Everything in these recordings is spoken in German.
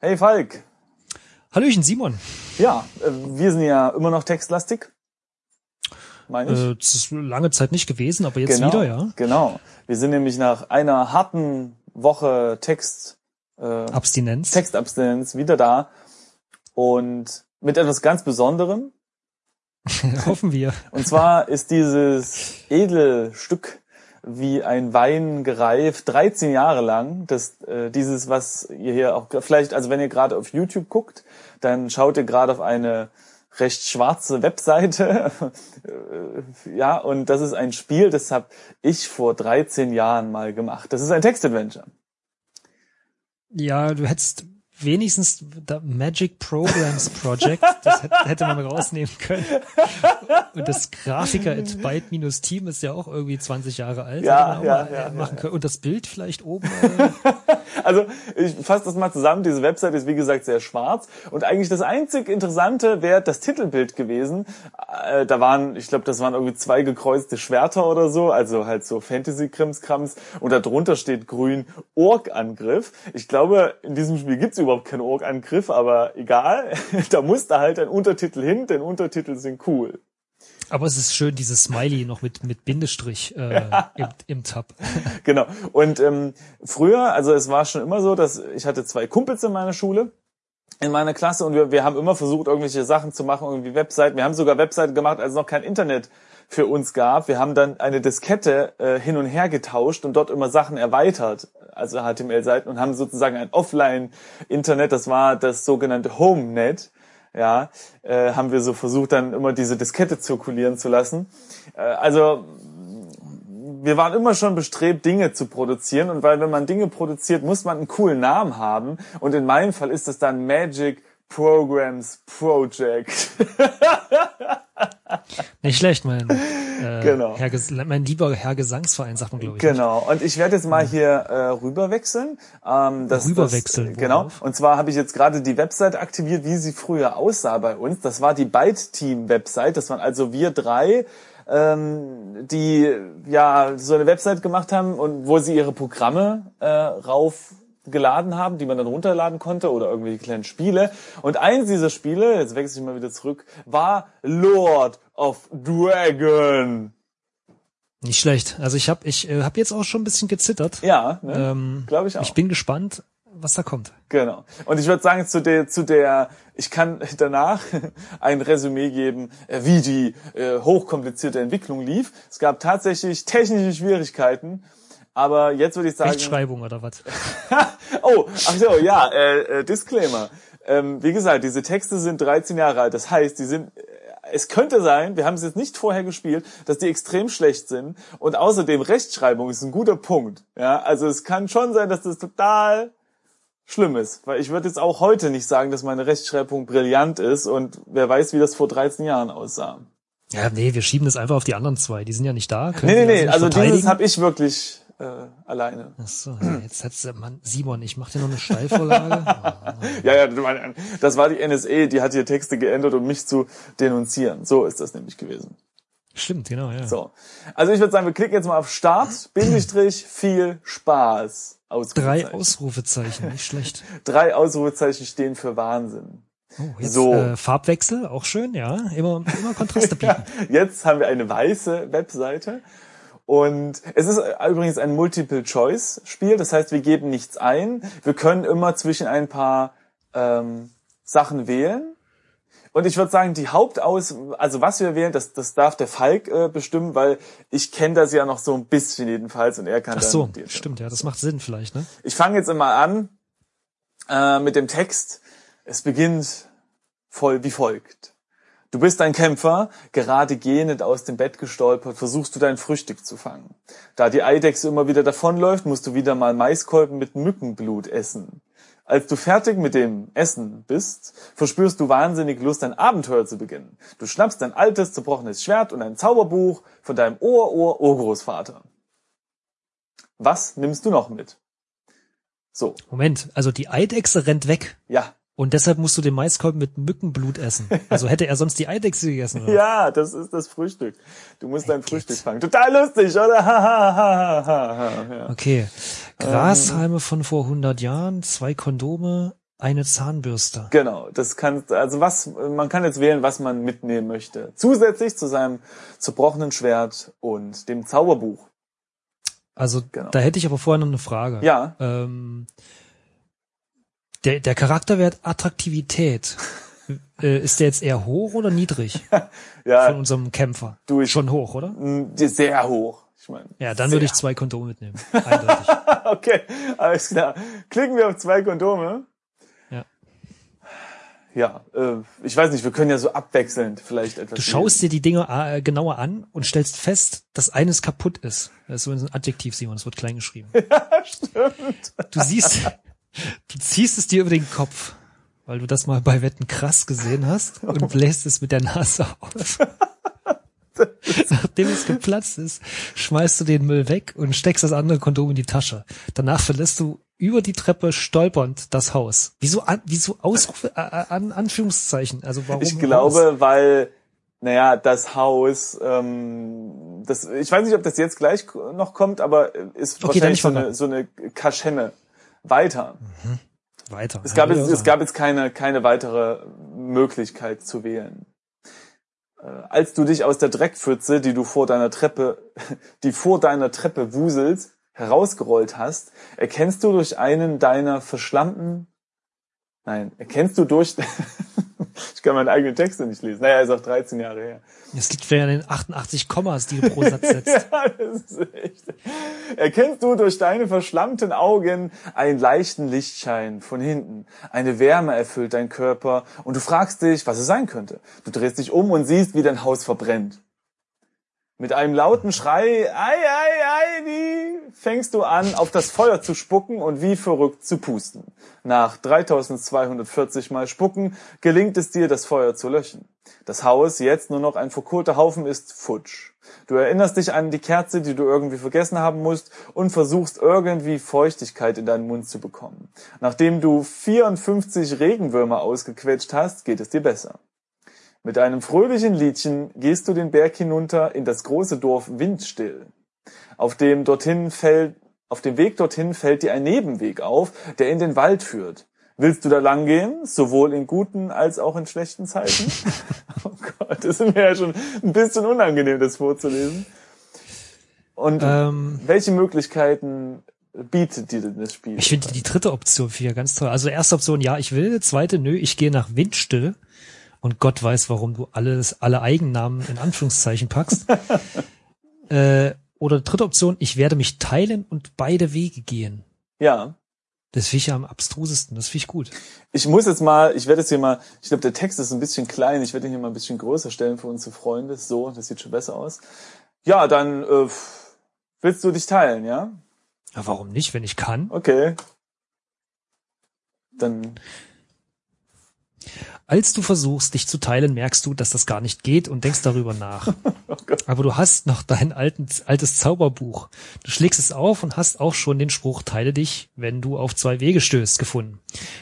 Hey Falk. Hallöchen Simon. Ja, äh, wir sind ja immer noch textlastig. Meine ich. Äh, das ist lange Zeit nicht gewesen, aber jetzt genau, wieder, ja. Genau. Wir sind nämlich nach einer harten Woche Text äh, Abstinenz. Textabstinenz wieder da und mit etwas ganz Besonderem. Hoffen wir. Und zwar ist dieses Edelstück wie ein Wein gereift, 13 Jahre lang. Das, äh, dieses, was ihr hier auch vielleicht, also wenn ihr gerade auf YouTube guckt, dann schaut ihr gerade auf eine recht schwarze Webseite. ja, und das ist ein Spiel, das habe ich vor 13 Jahren mal gemacht. Das ist ein Textadventure. Ja, du hättest wenigstens der Magic Programs Project, das hätte man rausnehmen können. Und das Grafiker at Byte-Team ist ja auch irgendwie 20 Jahre alt. Ja, ja, ja, machen können. Und das Bild vielleicht oben. Äh also ich fasse das mal zusammen. Diese Website ist wie gesagt sehr schwarz und eigentlich das einzig Interessante wäre das Titelbild gewesen. Äh, da waren, ich glaube, das waren irgendwie zwei gekreuzte Schwerter oder so, also halt so Fantasy-Krimskrams und darunter steht grün Ork-Angriff. Ich glaube, in diesem Spiel gibt's überhaupt keinen Ork-Angriff, aber egal. da muss da halt ein Untertitel hin, denn Untertitel sind cool. Aber es ist schön, dieses Smiley noch mit, mit Bindestrich äh, im, im Tab. genau. Und ähm, früher, also es war schon immer so, dass ich hatte zwei Kumpels in meiner Schule in meiner Klasse und wir, wir haben immer versucht, irgendwelche Sachen zu machen, irgendwie Webseiten. Wir haben sogar Webseiten gemacht, als es noch kein Internet für uns gab. Wir haben dann eine Diskette äh, hin und her getauscht und dort immer Sachen erweitert, also HTML-Seiten und haben sozusagen ein Offline-Internet, das war das sogenannte HomeNet ja, äh, haben wir so versucht, dann immer diese Diskette zirkulieren zu lassen. Äh, also wir waren immer schon bestrebt, Dinge zu produzieren und weil wenn man Dinge produziert, muss man einen coolen Namen haben und in meinem Fall ist das dann Magic Programs Project. Nicht schlecht, mein, äh, genau. Herr mein lieber Herr Gesangsverein, sagt man, glaube ich. Genau. Und ich werde jetzt mal hier äh, rüberwechseln. Ähm, das, rüberwechseln. Das, genau. Und zwar habe ich jetzt gerade die Website aktiviert, wie sie früher aussah bei uns. Das war die Byte Team Website. Das waren also wir drei ähm, die ja so eine Website gemacht haben und wo sie ihre Programme äh, rauf geladen haben, die man dann runterladen konnte oder irgendwelche kleinen Spiele. Und eins dieser Spiele, jetzt wechsle ich mal wieder zurück, war Lord of Dragon. Nicht schlecht. Also ich habe ich äh, hab jetzt auch schon ein bisschen gezittert. Ja, ne? ähm, glaube ich auch. Ich bin gespannt, was da kommt. Genau. Und ich würde sagen, zu der, zu der, ich kann danach ein Resümee geben, äh, wie die äh, hochkomplizierte Entwicklung lief. Es gab tatsächlich technische Schwierigkeiten aber jetzt würde ich sagen. Rechtschreibung oder was? oh, ach so, ja, äh, äh, Disclaimer. Ähm, wie gesagt, diese Texte sind 13 Jahre alt. Das heißt, die sind äh, es könnte sein, wir haben es jetzt nicht vorher gespielt, dass die extrem schlecht sind. Und außerdem Rechtschreibung ist ein guter Punkt. Ja, also es kann schon sein, dass das total schlimm ist. Weil ich würde jetzt auch heute nicht sagen, dass meine Rechtschreibung brillant ist und wer weiß, wie das vor 13 Jahren aussah. Ja, nee, wir schieben das einfach auf die anderen zwei. Die sind ja nicht da. Nee, nee, nee, also dieses habe ich wirklich äh, alleine. Ach so, jetzt hat's man Simon, ich mach dir noch eine Steilvorlage. ja, ja, das war die NSA, die hat hier Texte geändert, um mich zu denunzieren. So ist das nämlich gewesen. Stimmt, genau, ja. So. Also ich würde sagen, wir klicken jetzt mal auf Start, Bindestrich, viel Spaß. Ausrufezeichen. Drei Ausrufezeichen, nicht schlecht. Drei Ausrufezeichen stehen für Wahnsinn. Oh, jetzt, so. Äh, Farbwechsel, auch schön, ja. Immer, immer Kontraste bieten. jetzt haben wir eine weiße Webseite und es ist übrigens ein Multiple-Choice-Spiel, das heißt, wir geben nichts ein. Wir können immer zwischen ein paar ähm, Sachen wählen. Und ich würde sagen, die Hauptaus, also was wir wählen, das, das darf der Falk äh, bestimmen, weil ich kenne das ja noch so ein bisschen jedenfalls und er kann Ach so, stimmt, ja, das macht Sinn vielleicht, ne? Ich fange jetzt immer an äh, mit dem Text. Es beginnt voll wie folgt. Du bist ein Kämpfer, gerade gähnend aus dem Bett gestolpert, versuchst du dein Frühstück zu fangen. Da die Eidechse immer wieder davonläuft, musst du wieder mal Maiskolben mit Mückenblut essen. Als du fertig mit dem Essen bist, verspürst du wahnsinnig Lust, ein Abenteuer zu beginnen. Du schnappst dein altes, zerbrochenes Schwert und ein Zauberbuch von deinem Ohr-Ohr-Urgroßvater. Was nimmst du noch mit? So. Moment, also die Eidechse rennt weg. Ja. Und deshalb musst du den Maiskolben mit Mückenblut essen. Also hätte er sonst die Eidechse gegessen. Oder? ja, das ist das Frühstück. Du musst hey, dein Frühstück fangen. Total lustig, oder? okay. Grashalme von vor 100 Jahren, zwei Kondome, eine Zahnbürste. Genau, das kann, also was, man kann jetzt wählen, was man mitnehmen möchte. Zusätzlich zu seinem zerbrochenen Schwert und dem Zauberbuch. Also genau. da hätte ich aber vorher noch eine Frage. Ja. Ähm, der, der Charakterwert Attraktivität, äh, ist der jetzt eher hoch oder niedrig? ja. Von unserem Kämpfer. Du, ich, Schon hoch, oder? Sehr hoch. Ich meine, ja, dann würde ich zwei Kondome mitnehmen. Eindeutig. okay, alles klar. Klicken wir auf zwei Kondome. Ja. Ja, äh, ich weiß nicht, wir können ja so abwechselnd vielleicht etwas. Du schaust dir die Dinge äh, genauer an und stellst fest, dass eines kaputt ist. Das ist so ein Adjektiv, Simon, das wird klein geschrieben. ja, stimmt. Du siehst, du ziehst es dir über den Kopf, weil du das mal bei Wetten krass gesehen hast und bläst es mit der Nase auf. Nachdem es geplatzt ist, schmeißt du den Müll weg und steckst das andere Kondom in die Tasche. Danach verlässt du über die Treppe stolpernd das Haus. Wieso an, wieso Ausrufe, äh, an Anführungszeichen? Also warum? Ich glaube, Haus? weil naja, das Haus, ähm, das, ich weiß nicht, ob das jetzt gleich noch kommt, aber ist okay, wahrscheinlich so eine, so eine Kaschemme weiter. Mhm. Weiter. Es gab, jetzt, es gab jetzt keine, keine weitere Möglichkeit zu wählen. Äh, als du dich aus der Dreckpfütze, die du vor deiner Treppe, die vor deiner Treppe wuselst, herausgerollt hast, erkennst du durch einen deiner verschlammten, nein, erkennst du durch, ich kann meine eigenen Texte nicht lesen. Naja, ist auch 13 Jahre her. Es liegt ja an den 88 Kommas, die du pro Satz setzt. ja, das ist echt. Erkennst du durch deine verschlammten Augen einen leichten Lichtschein von hinten. Eine Wärme erfüllt dein Körper und du fragst dich, was es sein könnte. Du drehst dich um und siehst, wie dein Haus verbrennt. Mit einem lauten Schrei, ei, ei, ei, wie fängst du an, auf das Feuer zu spucken und wie verrückt zu pusten. Nach 3240 Mal Spucken gelingt es dir, das Feuer zu löschen. Das Haus, jetzt nur noch ein verkohlter Haufen, ist futsch. Du erinnerst dich an die Kerze, die du irgendwie vergessen haben musst und versuchst irgendwie Feuchtigkeit in deinen Mund zu bekommen. Nachdem du 54 Regenwürmer ausgequetscht hast, geht es dir besser. Mit einem fröhlichen Liedchen gehst du den Berg hinunter in das große Dorf Windstill. Auf dem dorthin fällt, auf dem Weg dorthin fällt dir ein Nebenweg auf, der in den Wald führt. Willst du da lang gehen, sowohl in guten als auch in schlechten Zeiten? oh Gott, das ist mir ja schon ein bisschen unangenehm, das vorzulesen. Und ähm, welche Möglichkeiten bietet dir denn das Spiel? Ich finde die dritte Option für ganz toll. Also erste Option, ja, ich will. Zweite, nö, ich gehe nach Windstill und Gott weiß, warum du alles, alle Eigennamen in Anführungszeichen packst. äh, oder dritte Option, ich werde mich teilen und beide Wege gehen. Ja. Das finde ich ja am abstrusesten, das finde ich gut. Ich muss jetzt mal, ich werde jetzt hier mal, ich glaube, der Text ist ein bisschen klein, ich werde ihn hier mal ein bisschen größer stellen für unsere Freunde. So, das sieht schon besser aus. Ja, dann äh, willst du dich teilen, ja? Ja, warum nicht, wenn ich kann? Okay. Dann als du versuchst, dich zu teilen, merkst du, dass das gar nicht geht und denkst darüber nach. oh Aber du hast noch dein alten, altes Zauberbuch. Du schlägst es auf und hast auch schon den Spruch Teile dich, wenn du auf zwei Wege stößt, gefunden.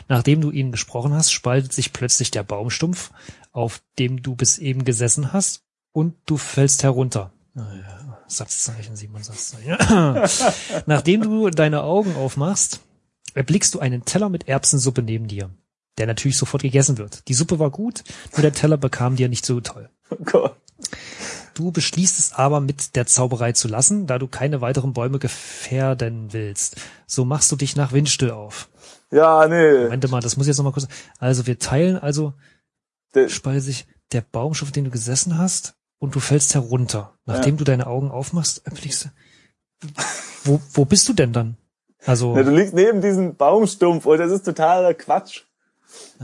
Nachdem du ihn gesprochen hast, spaltet sich plötzlich der Baumstumpf, auf dem du bis eben gesessen hast, und du fällst herunter. Satzzeichen, Simon Satzzeichen. Nachdem du deine Augen aufmachst, erblickst du einen Teller mit Erbsensuppe neben dir der natürlich sofort gegessen wird. Die Suppe war gut, nur der Teller bekam dir nicht so toll. Oh Gott. Du beschließt es aber mit der Zauberei zu lassen, da du keine weiteren Bäume gefährden willst. So machst du dich nach Windstill auf. Ja, nee. Moment mal, das muss ich jetzt noch mal kurz. Also wir teilen also speise sich der Baumstoff, den du gesessen hast, und du fällst herunter. Nachdem ja. du deine Augen aufmachst, erblickst du. Wo, wo bist du denn dann? Also. Ja, du liegst neben diesem Baumstumpf und das ist totaler Quatsch.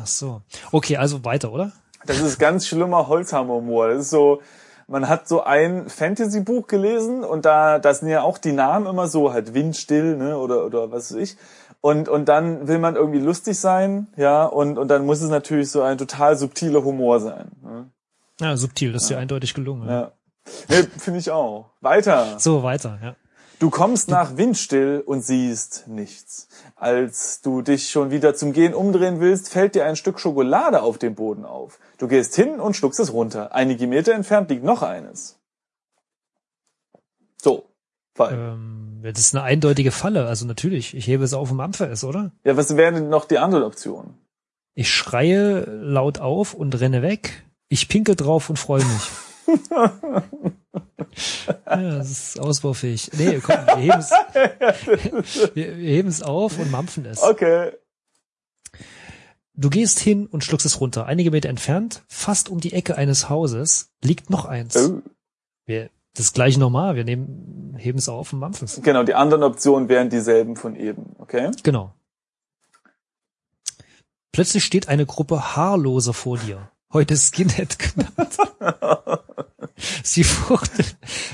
Ach so. Okay, also weiter, oder? Das ist ganz schlimmer Holzhammer-Humor. Das ist so, man hat so ein Fantasy-Buch gelesen und da, da sind ja auch die Namen immer so, halt windstill, ne, oder, oder was weiß ich. Und, und dann will man irgendwie lustig sein, ja, und, und dann muss es natürlich so ein total subtiler Humor sein. Ne? Ja, subtil, das ist ja, ja eindeutig gelungen. Ja. ja. Nee, finde ich auch. Weiter. So, weiter, ja. Du kommst nach Windstill und siehst nichts. Als du dich schon wieder zum Gehen umdrehen willst, fällt dir ein Stück Schokolade auf dem Boden auf. Du gehst hin und schluckst es runter. Einige Meter entfernt liegt noch eines. So, Fall. Ähm, das ist eine eindeutige Falle, also natürlich. Ich hebe es auf und mampfe es, oder? Ja, was wäre denn noch die andere Option? Ich schreie laut auf und renne weg. Ich pinkel drauf und freue mich. ja, das ist ausbaufähig. Nee, komm, wir heben es, wir, wir heben es auf und mampfen es. Okay. Du gehst hin und schluckst es runter. Einige Meter entfernt, fast um die Ecke eines Hauses, liegt noch eins. Oh. Wir, das gleiche nochmal. Wir nehmen, heben es auf und mampfen es. Genau, die anderen Optionen wären dieselben von eben, okay? Genau. Plötzlich steht eine Gruppe Haarloser vor dir. Heute Skinhead genannt. Sie fuchteln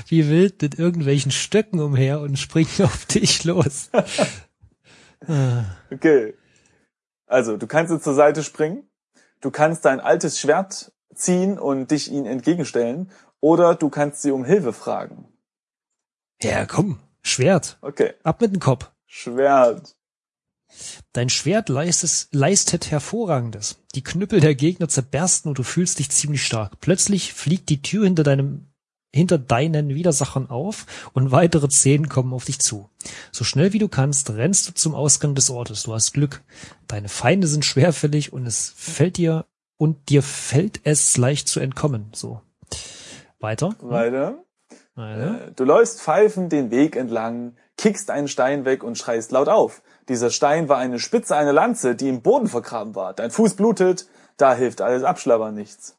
wie wild mit irgendwelchen Stöcken umher und springen auf dich los. Ah. Okay. Also, du kannst jetzt zur Seite springen, du kannst dein altes Schwert ziehen und dich ihnen entgegenstellen, oder du kannst sie um Hilfe fragen. Ja, komm, Schwert. Okay. Ab mit dem Kopf. Schwert. Dein Schwert leistet, leistet Hervorragendes. Die Knüppel der Gegner zerbersten und du fühlst dich ziemlich stark. Plötzlich fliegt die Tür hinter deinem hinter deinen Widersachern auf und weitere zehn kommen auf dich zu. So schnell wie du kannst, rennst du zum Ausgang des Ortes. Du hast Glück. Deine Feinde sind schwerfällig und es fällt dir und dir fällt es leicht zu entkommen. So. Weiter. Weiter. Weiter. Äh, Du läufst pfeifend den Weg entlang, kickst einen Stein weg und schreist laut auf. Dieser Stein war eine Spitze einer Lanze, die im Boden vergraben war. Dein Fuß blutet, da hilft alles Abschlabbern nichts.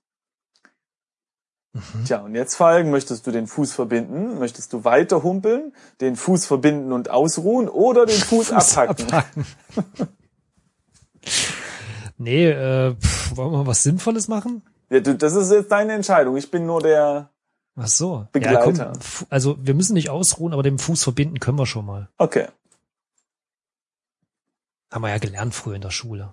Mhm. Tja, und jetzt Falken, möchtest du den Fuß verbinden? Möchtest du weiter humpeln, den Fuß verbinden und ausruhen oder den Fuß, Fuß abhacken? abhaken. nee, äh, pff, wollen wir mal was Sinnvolles machen? Ja, du, das ist jetzt deine Entscheidung. Ich bin nur der. Ach so. Begleiter. Ja, komm, also wir müssen nicht ausruhen, aber den Fuß verbinden können wir schon mal. Okay. Haben wir ja gelernt früher in der Schule.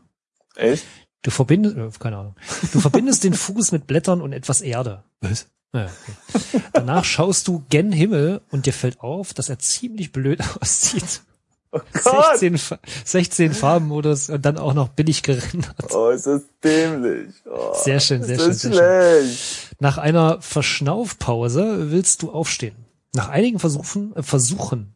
Echt? Du verbindest, äh, keine Ahnung. Du verbindest den Fuß mit Blättern und etwas Erde. Was? Ja, okay. Danach schaust du gen Himmel und dir fällt auf, dass er ziemlich blöd aussieht. Oh Gott! 16, Fa- 16 Farbenmodus und dann auch noch billig gerendert. Oh, ist das dämlich. Oh, Sehr schön, sehr ist das schön, sehr schlecht. Nach einer Verschnaufpause willst du aufstehen. Nach einigen Versuchen, äh, Versuchen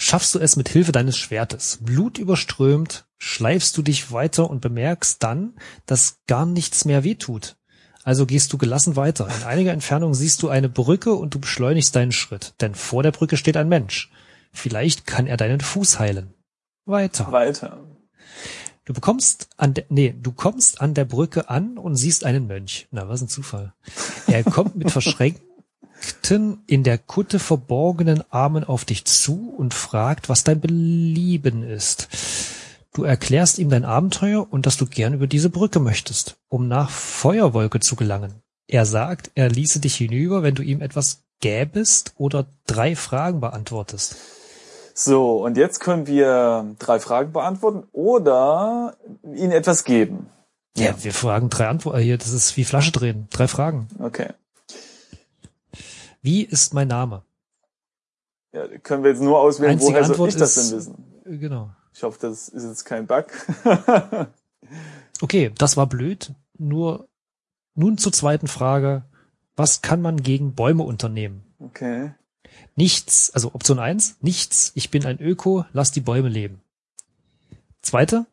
schaffst du es mit Hilfe deines Schwertes. Blut überströmt, schleifst du dich weiter und bemerkst dann, dass gar nichts mehr wehtut. Also gehst du gelassen weiter. In einiger Entfernung siehst du eine Brücke und du beschleunigst deinen Schritt, denn vor der Brücke steht ein Mensch. Vielleicht kann er deinen Fuß heilen. Weiter. Weiter. Du bekommst an der, nee, du kommst an der Brücke an und siehst einen Mönch. Na, was ein Zufall. Er kommt mit verschränkten, in der Kutte verborgenen Armen auf dich zu und fragt, was dein Belieben ist. Du erklärst ihm dein Abenteuer und dass du gern über diese Brücke möchtest, um nach Feuerwolke zu gelangen. Er sagt, er ließe dich hinüber, wenn du ihm etwas gäbest oder drei Fragen beantwortest. So, und jetzt können wir drei Fragen beantworten oder ihnen etwas geben. Ja, wir fragen drei Antworten hier. Das ist wie Flasche drehen. Drei Fragen. Okay. Wie ist mein Name? Ja, können wir jetzt nur auswählen, Einzige woher soll Antwort ich das ist- denn wissen? Genau. Ich hoffe, das ist jetzt kein Bug. Okay, das war blöd. Nur nun zur zweiten Frage. Was kann man gegen Bäume unternehmen? okay. Nichts, also Option eins: nichts. Ich bin ein Öko, lass die Bäume leben. Zweite,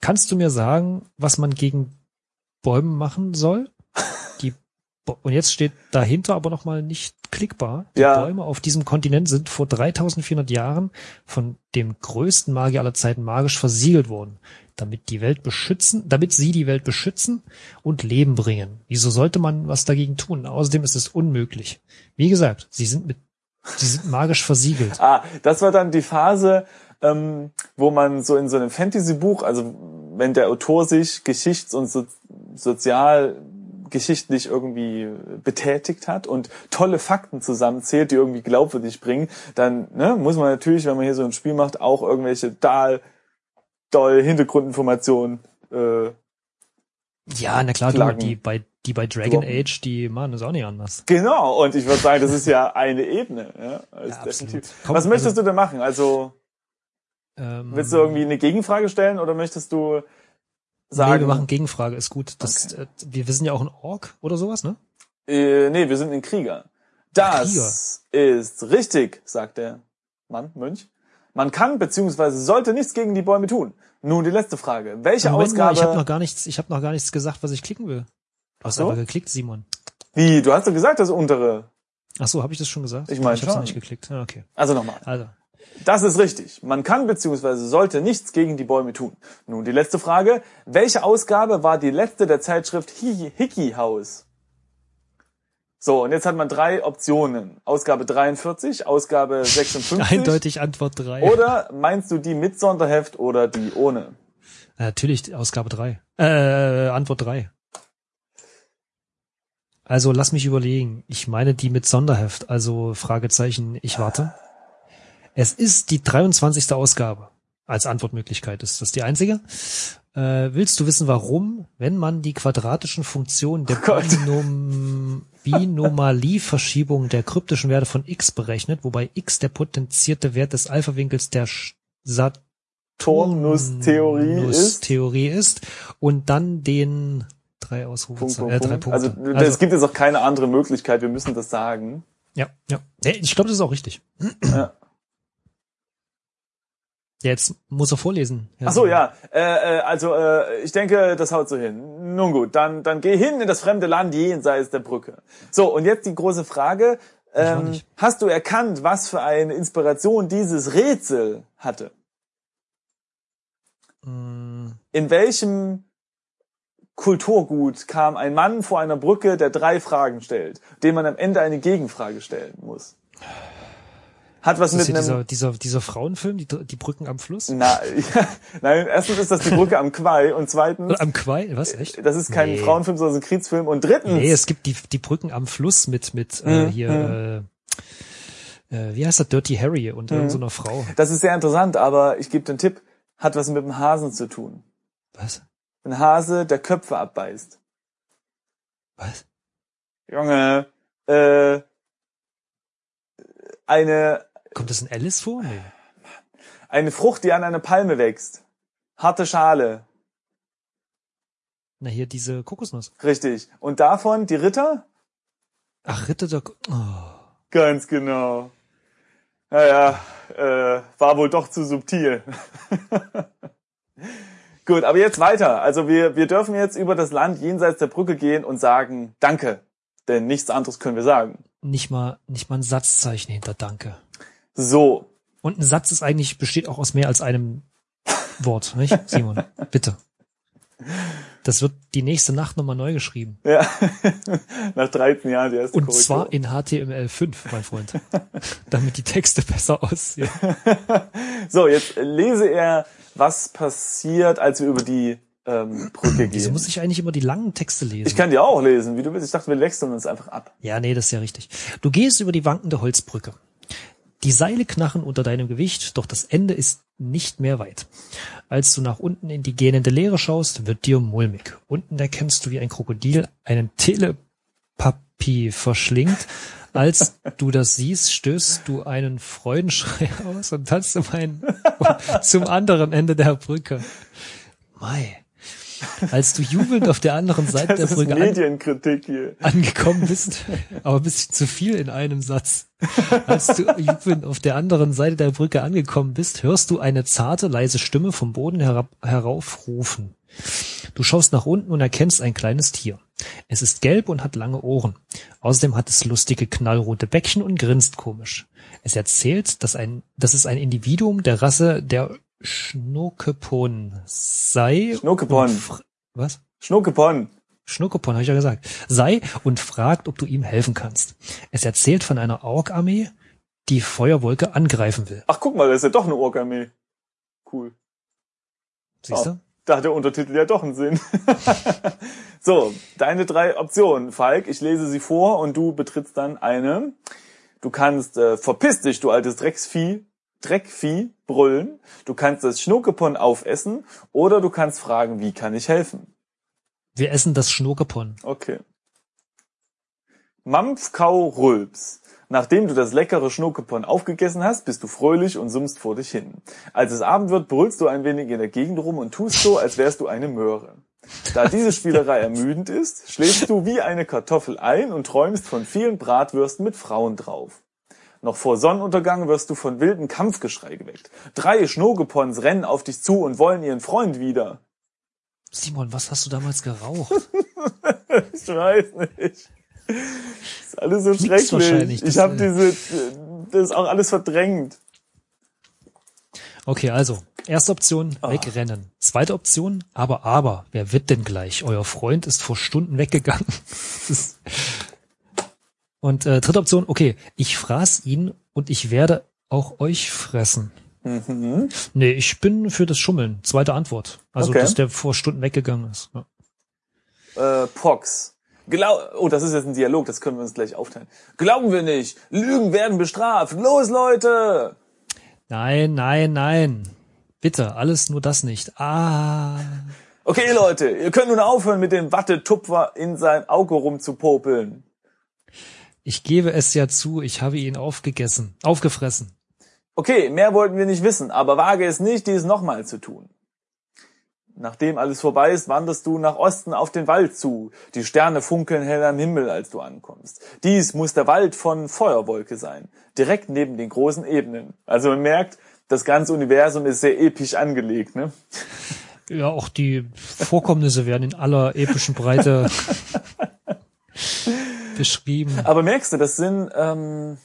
kannst du mir sagen, was man gegen Bäume machen soll? Und jetzt steht dahinter aber nochmal nicht klickbar. Die Ja. Bäume auf diesem Kontinent sind vor 3400 Jahren von dem größten Magier aller Zeiten magisch versiegelt worden, damit die Welt beschützen, damit sie die Welt beschützen und Leben bringen. Wieso sollte man was dagegen tun? Außerdem ist es unmöglich. Wie gesagt, sie sind mit, sie sind magisch versiegelt. Ah, das war dann die Phase, ähm, wo man so in so einem Fantasy-Buch, also wenn der Autor sich geschichts- und so sozialgeschichtlich irgendwie betätigt hat und tolle Fakten zusammenzählt, die irgendwie glaubwürdig bringen, dann ne, muss man natürlich, wenn man hier so ein Spiel macht, auch irgendwelche total doll Hintergrundinformationen äh, Ja, na klar, du, die bei, die bei Dragon Droppen. Age, die machen das auch nicht anders. Genau, und ich würde sagen, das ist ja eine Ebene. Ja, Ja, definitiv. absolut. Komm, Was möchtest also- du denn machen? Also Ähm, willst du irgendwie eine Gegenfrage stellen oder möchtest du sagen? Nee, wir machen Gegenfrage, ist gut. Das, äh, wir, wir sind ja auch ein Ork oder sowas, ne? äh, nee, wir sind ein Krieger. Das ist richtig, sagt der Mann, Mönch. Man kann bzw. sollte nichts gegen die Bäume tun. Nun die letzte Frage. Welche Moment mal, Ausgabe... ich habe noch gar nichts, ich habe noch gar nichts gesagt, was ich klicken will. Du hast so? aber geklickt, Simon. Wie? Du hast doch gesagt, das untere. Ach so, habe ich das schon gesagt? Ich mein ich schon. nicht geklickt. Ja, okay. Also nochmal. Also, Das ist richtig. Man kann bzw. sollte nichts gegen die Bäume tun. Nun die letzte Frage. Welche Ausgabe war die letzte der Zeitschrift Hi- Hickey House? So, und jetzt hat man drei Optionen. Ausgabe 43, Ausgabe 56. eindeutig Antwort drei. Oder meinst du die mit Sonderheft oder die ohne? Ja, Natürlich, Ausgabe drei. Äh, Antwort drei. Also lass mich überlegen. Ich meine die mit Sonderheft, also Fragezeichen, ich warte. Es ist die 23. Ausgabe. Als Antwortmöglichkeit ist das die einzige. Äh, willst du wissen, warum, wenn man die quadratischen Funktionen der Oh. Binom Binomalieverschiebung der kryptischen Werte von x berechnet, wobei x der potenzierte Wert des Alpha-Winkels der Sch- Sat Turnus-Theorie ist. Ist und dann den drei Ausrufe, Punkt, Punkt, äh, drei Punkt. Punkte. Also, es gibt jetzt auch keine andere Möglichkeit. Wir müssen das sagen. ja, ja. Ich glaube, das ist auch richtig. Ja. Jetzt muss er vorlesen. Ach so, ja. Äh, äh, also äh, ich denke, das haut so hin. Nun gut, dann dann geh hin in das fremde Land jenseits der Brücke. So und jetzt die große Frage: ähm. Hast du erkannt, was für eine Inspiration dieses Rätsel hatte? Mm, In welchem Kulturgut kam ein Mann vor einer Brücke, der drei Fragen stellt, dem man am Ende eine Gegenfrage stellen muss? Hat was mit einem dieser, dieser, dieser Frauenfilm, die, die Brücken am Fluss? Na, ja, nein, erstens ist das die Brücke am Quai und zweitens am Quai? Was, echt? Das ist kein Nee. Frauenfilm, sondern ein Kriegsfilm. Und drittens, Nee, es gibt die, die Brücken am Fluss mit, mit äh, Mhm, hier, äh, äh, wie heißt das, Dirty Harry und irgend so einer Frau. das ist sehr interessant, aber ich gebe den Tipp, hat was mit dem Hasen zu tun. Was? Ein Hase, der Köpfe abbeißt. Was? Junge, äh, eine, Kommt das in Alice vor? Nee. eine Frucht, die an einer Palme wächst. Harte Schale. Na, hier diese Kokosnuss. Richtig. Und davon die Ritter? Ach, Ritter der, Ko- oh. Ganz genau. Naja, äh, war wohl doch zu subtil. Gut, aber jetzt weiter. Also wir, wir dürfen jetzt über das Land jenseits der Brücke gehen und sagen Danke. Denn nichts anderes können wir sagen. nicht mal, nicht mal ein Satzzeichen hinter Danke. So. Und ein Satz ist eigentlich, besteht auch aus mehr als einem Wort, nicht? Simon, bitte. Das wird die nächste Nacht nochmal neu geschrieben. Ja. Nach 13 Jahren die erste Und Korrektur. zwar in HTML5, mein Freund. Damit die Texte besser aussehen. So, jetzt lese er, was passiert, als wir über die ähm, Brücke Wieso gehen. muss ich eigentlich immer die langen Texte lesen? Ich kann dir auch lesen, wie du willst. Ich dachte, wir wechseln uns einfach ab. Ja, nee, das ist ja richtig. Du gehst über die wankende Holzbrücke. Die Seile knarren unter deinem Gewicht, doch das Ende ist nicht mehr weit. Als du nach unten in die gähnende Leere schaust, wird dir mulmig. Unten erkennst du, wie ein Krokodil einen Telepapi verschlingt. Als du das siehst, stößt du einen Freudenschrei aus und tanzt zum, einen, zum anderen Ende der Brücke. Mai. Als du jubelnd auf der anderen Seite Das der Brücke an, angekommen bist, aber ein bisschen zu viel in einem Satz. Als du jubelnd auf der anderen Seite der Brücke angekommen bist, hörst du eine zarte, leise Stimme vom Boden herab, heraufrufen. Du schaust nach unten und erkennst ein kleines Tier. Es ist gelb und hat lange Ohren. Außerdem hat es lustige knallrote Bäckchen und grinst komisch. Es erzählt, dass, ein, dass es ein Individuum der Rasse der Schnuckepon sei. Schnuckepon. Was? Schnuckepon. Schnuckepon, habe ich ja gesagt, sei und fragt, ob du ihm helfen kannst. Es erzählt von einer Ork-Armee, die Feuerwolke angreifen will. Ach, guck mal, das ist ja doch eine Ork-Armee. Cool. Siehst Oh. du? Da hat der Untertitel ja doch einen Sinn. so, deine drei Optionen. Falk, ich lese sie vor und du betrittst dann eine. Du kannst äh, verpiss dich, du altes Drecksvieh, Dreckvieh, brüllen. Du kannst das Schnuckepon aufessen oder du kannst fragen, wie kann ich helfen? Wir essen das Schnuckepon. Okay. Mampfkau Rülps. Nachdem du das leckere Schnuckepon aufgegessen hast, bist du fröhlich und summst vor dich hin. Als es Abend wird, brüllst du ein wenig in der Gegend rum und tust so, als wärst du eine Möhre. Da diese Spielerei ermüdend ist, schläfst du wie eine Kartoffel ein und träumst von vielen Bratwürsten mit Frauen drauf. Noch vor Sonnenuntergang wirst du von wilden Kampfgeschrei geweckt. Drei Schnogepons rennen auf dich zu und wollen ihren Freund wieder. Simon, was hast du damals geraucht? ich weiß nicht. Das ist alles so schrecklich. Ich habe äh, diese, das ist auch alles verdrängt. Okay, also, erste Option, Ah. wegrennen. Zweite Option, aber, aber, wer wird denn gleich? Euer Freund ist vor Stunden weggegangen. Und äh, dritte Option, okay, ich fraß ihn und ich werde auch euch fressen. Mhm. Nee, ich bin für das Schummeln. Zweite Antwort. Also, Okay. dass der vor Stunden weggegangen ist. Ja. Äh, Pox. Glau oh, das ist jetzt ein Dialog, das können wir uns gleich aufteilen. Glauben wir nicht. Lügen werden bestraft. Los, Leute! Nein, nein, nein. Bitte, alles nur das nicht. Ah. Okay, Leute, ihr könnt nun aufhören, mit dem Wattetupfer in sein Auge rumzupopeln. Ich gebe es ja zu, ich habe ihn aufgegessen, aufgefressen. Okay, mehr wollten wir nicht wissen, aber wage es nicht, dies nochmal zu tun. Nachdem alles vorbei ist, wanderst du nach Osten auf den Wald zu. Die Sterne funkeln hell am Himmel, als du ankommst. Dies muss der Wald von Feuerwolke sein, direkt neben den großen Ebenen. Also man merkt, das ganze Universum ist sehr episch angelegt, ne? Ja, auch die Vorkommnisse werden in aller epischen Breite beschrieben. Aber merkst du, das sind, ähm,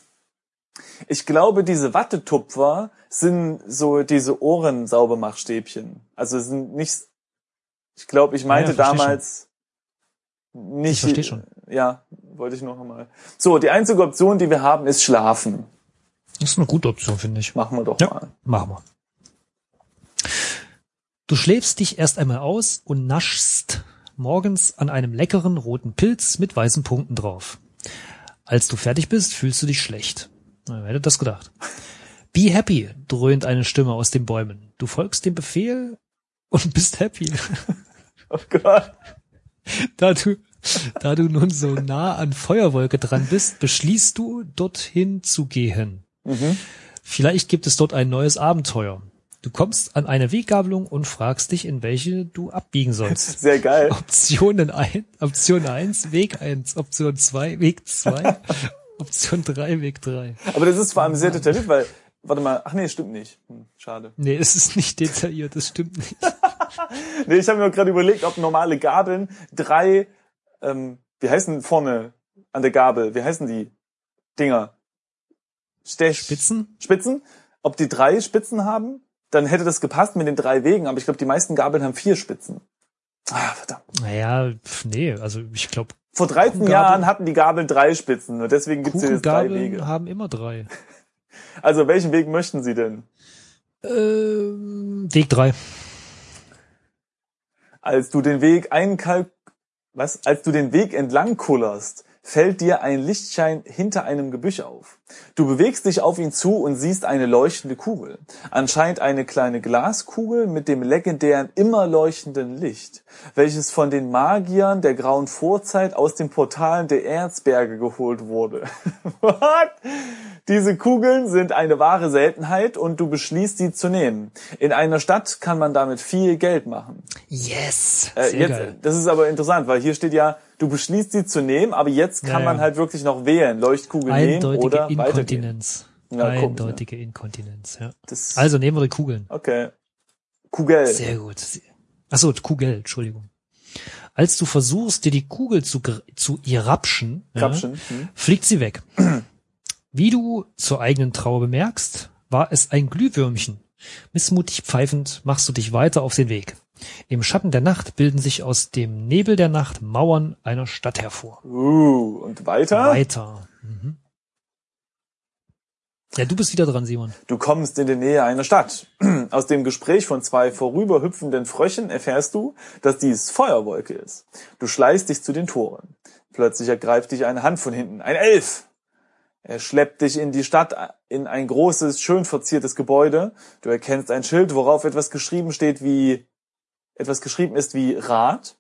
ich glaube, diese Wattetupfer sind so diese Ohrensaubermachstäbchen. Also sind nicht, ich glaube, ich meinte Ja, damals nicht. Ich versteh schon. Ja, wollte ich noch einmal. So, die einzige Option, die wir haben, ist schlafen. Das ist eine gute Option, finde ich. Machen wir doch Ja, mal. machen wir. Du schläfst dich erst einmal aus und naschst morgens an einem leckeren roten Pilz mit weißen Punkten drauf. Als du fertig bist, fühlst du dich schlecht. Na, wer hätte das gedacht? Be happy, dröhnt eine Stimme aus den Bäumen. Du folgst dem Befehl und bist happy. Oh Gott. Da du, da du nun so nah an Feuerwolke dran bist, beschließt du, dorthin zu gehen. Mhm. Vielleicht gibt es dort ein neues Abenteuer. Du kommst an eine Weggabelung und fragst dich, in welche du abbiegen sollst. Sehr geil. Optionen ein, Option 1, Weg 1, Option 2, Weg 2, Option 3, Weg 3. Aber das ist vor allem sehr detailliert, weil, warte mal, ach nee, stimmt nicht. Hm, schade. Nee, es ist nicht detailliert, das stimmt nicht. Nee, ich habe mir gerade überlegt, ob normale Gabeln drei, ähm, wie heißen vorne an der Gabel, wie heißen die Dinger? Stech Spitzen? Spitzen? Ob die drei Spitzen haben? Dann hätte das gepasst mit den drei Wegen, aber ich glaube, die meisten Gabeln haben vier Spitzen. Ah, verdammt. Naja, nee, also ich glaube, Vor 13 Kuchengabel- Jahren hatten die Gabeln drei Spitzen und deswegen gibt es jetzt drei Wege. haben immer drei. Also welchen Weg möchten Sie denn? Ähm, Weg 3. Als du den Weg einkalk was? Als du den Weg entlang kullerst, fällt dir ein Lichtschein hinter einem Gebüsch auf. Du bewegst dich auf ihn zu und siehst eine leuchtende Kugel. Anscheinend eine kleine Glaskugel mit dem legendären immer leuchtenden Licht, welches von den Magiern der grauen Vorzeit aus den Portalen der Erzberge geholt wurde. What? Diese Kugeln sind eine wahre Seltenheit und du beschließt sie zu nehmen. In einer Stadt kann man damit viel Geld machen. Yes! Äh, jetzt. Das ist aber interessant, weil hier steht ja, du beschließt sie zu nehmen, aber jetzt kann Ja, ja. man halt wirklich noch wählen, Leuchtkugel nehmen Eindeutige oder weitergehen. Inkontinenz. Ja, Eindeutige Inkontinenz, ja. Das, Also nehmen wir die Kugeln. okay. Kugel. Sehr gut. Achso, Kugel, Entschuldigung. Als du versuchst, dir die Kugel zu, zu irapschen, ja, Krapschen. Hm? fliegt sie weg. Wie du zur eigenen Trauer bemerkst, war es ein Glühwürmchen. Missmutig pfeifend machst du dich weiter auf den Weg. Im Schatten der Nacht bilden sich aus dem Nebel der Nacht Mauern einer Stadt hervor. Uh, und weiter? Weiter. Mhm. Ja, du bist wieder dran, Simon. Du kommst in die Nähe einer Stadt. Aus dem Gespräch von zwei vorüberhüpfenden Fröschen erfährst du, dass dies Feuerwolke ist. Du schleißt dich zu den Toren. Plötzlich ergreift dich eine Hand von hinten. Ein Elf! Er schleppt dich in die Stadt, in ein großes, schön verziertes Gebäude. Du erkennst ein Schild, worauf etwas geschrieben steht wie, etwas geschrieben ist wie Rat.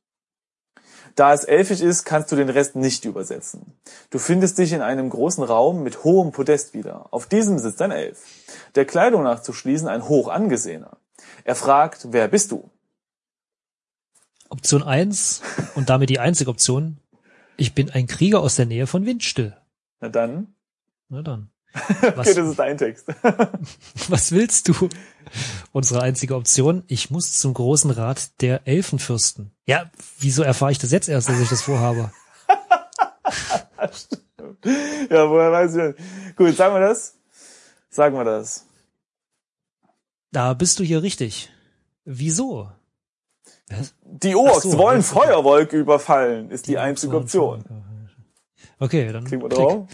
Da es elfisch ist, kannst du den Rest nicht übersetzen. Du findest dich in einem großen Raum mit hohem Podest wieder. Auf diesem sitzt ein Elf. Der Kleidung nach zu schließen ein hoch angesehener. Er fragt, wer bist du? Option eins und damit die einzige Option. Ich bin ein Krieger aus der Nähe von Windstill. Na dann. Na dann. Okay, das ist dein Text. Was willst du? Unsere einzige Option, ich muss zum großen Rat der Elfenfürsten. Ja, wieso erfahre ich das jetzt erst, dass ich das vorhabe? ja, woher weiß ich? Gut, sagen wir das? Sagen wir das. Da bist du hier richtig. Wieso? Was? Die Orks so, wollen Feuerwolke überfallen, ist die, die einzige Option. Okay, dann Kriegen wir drauf.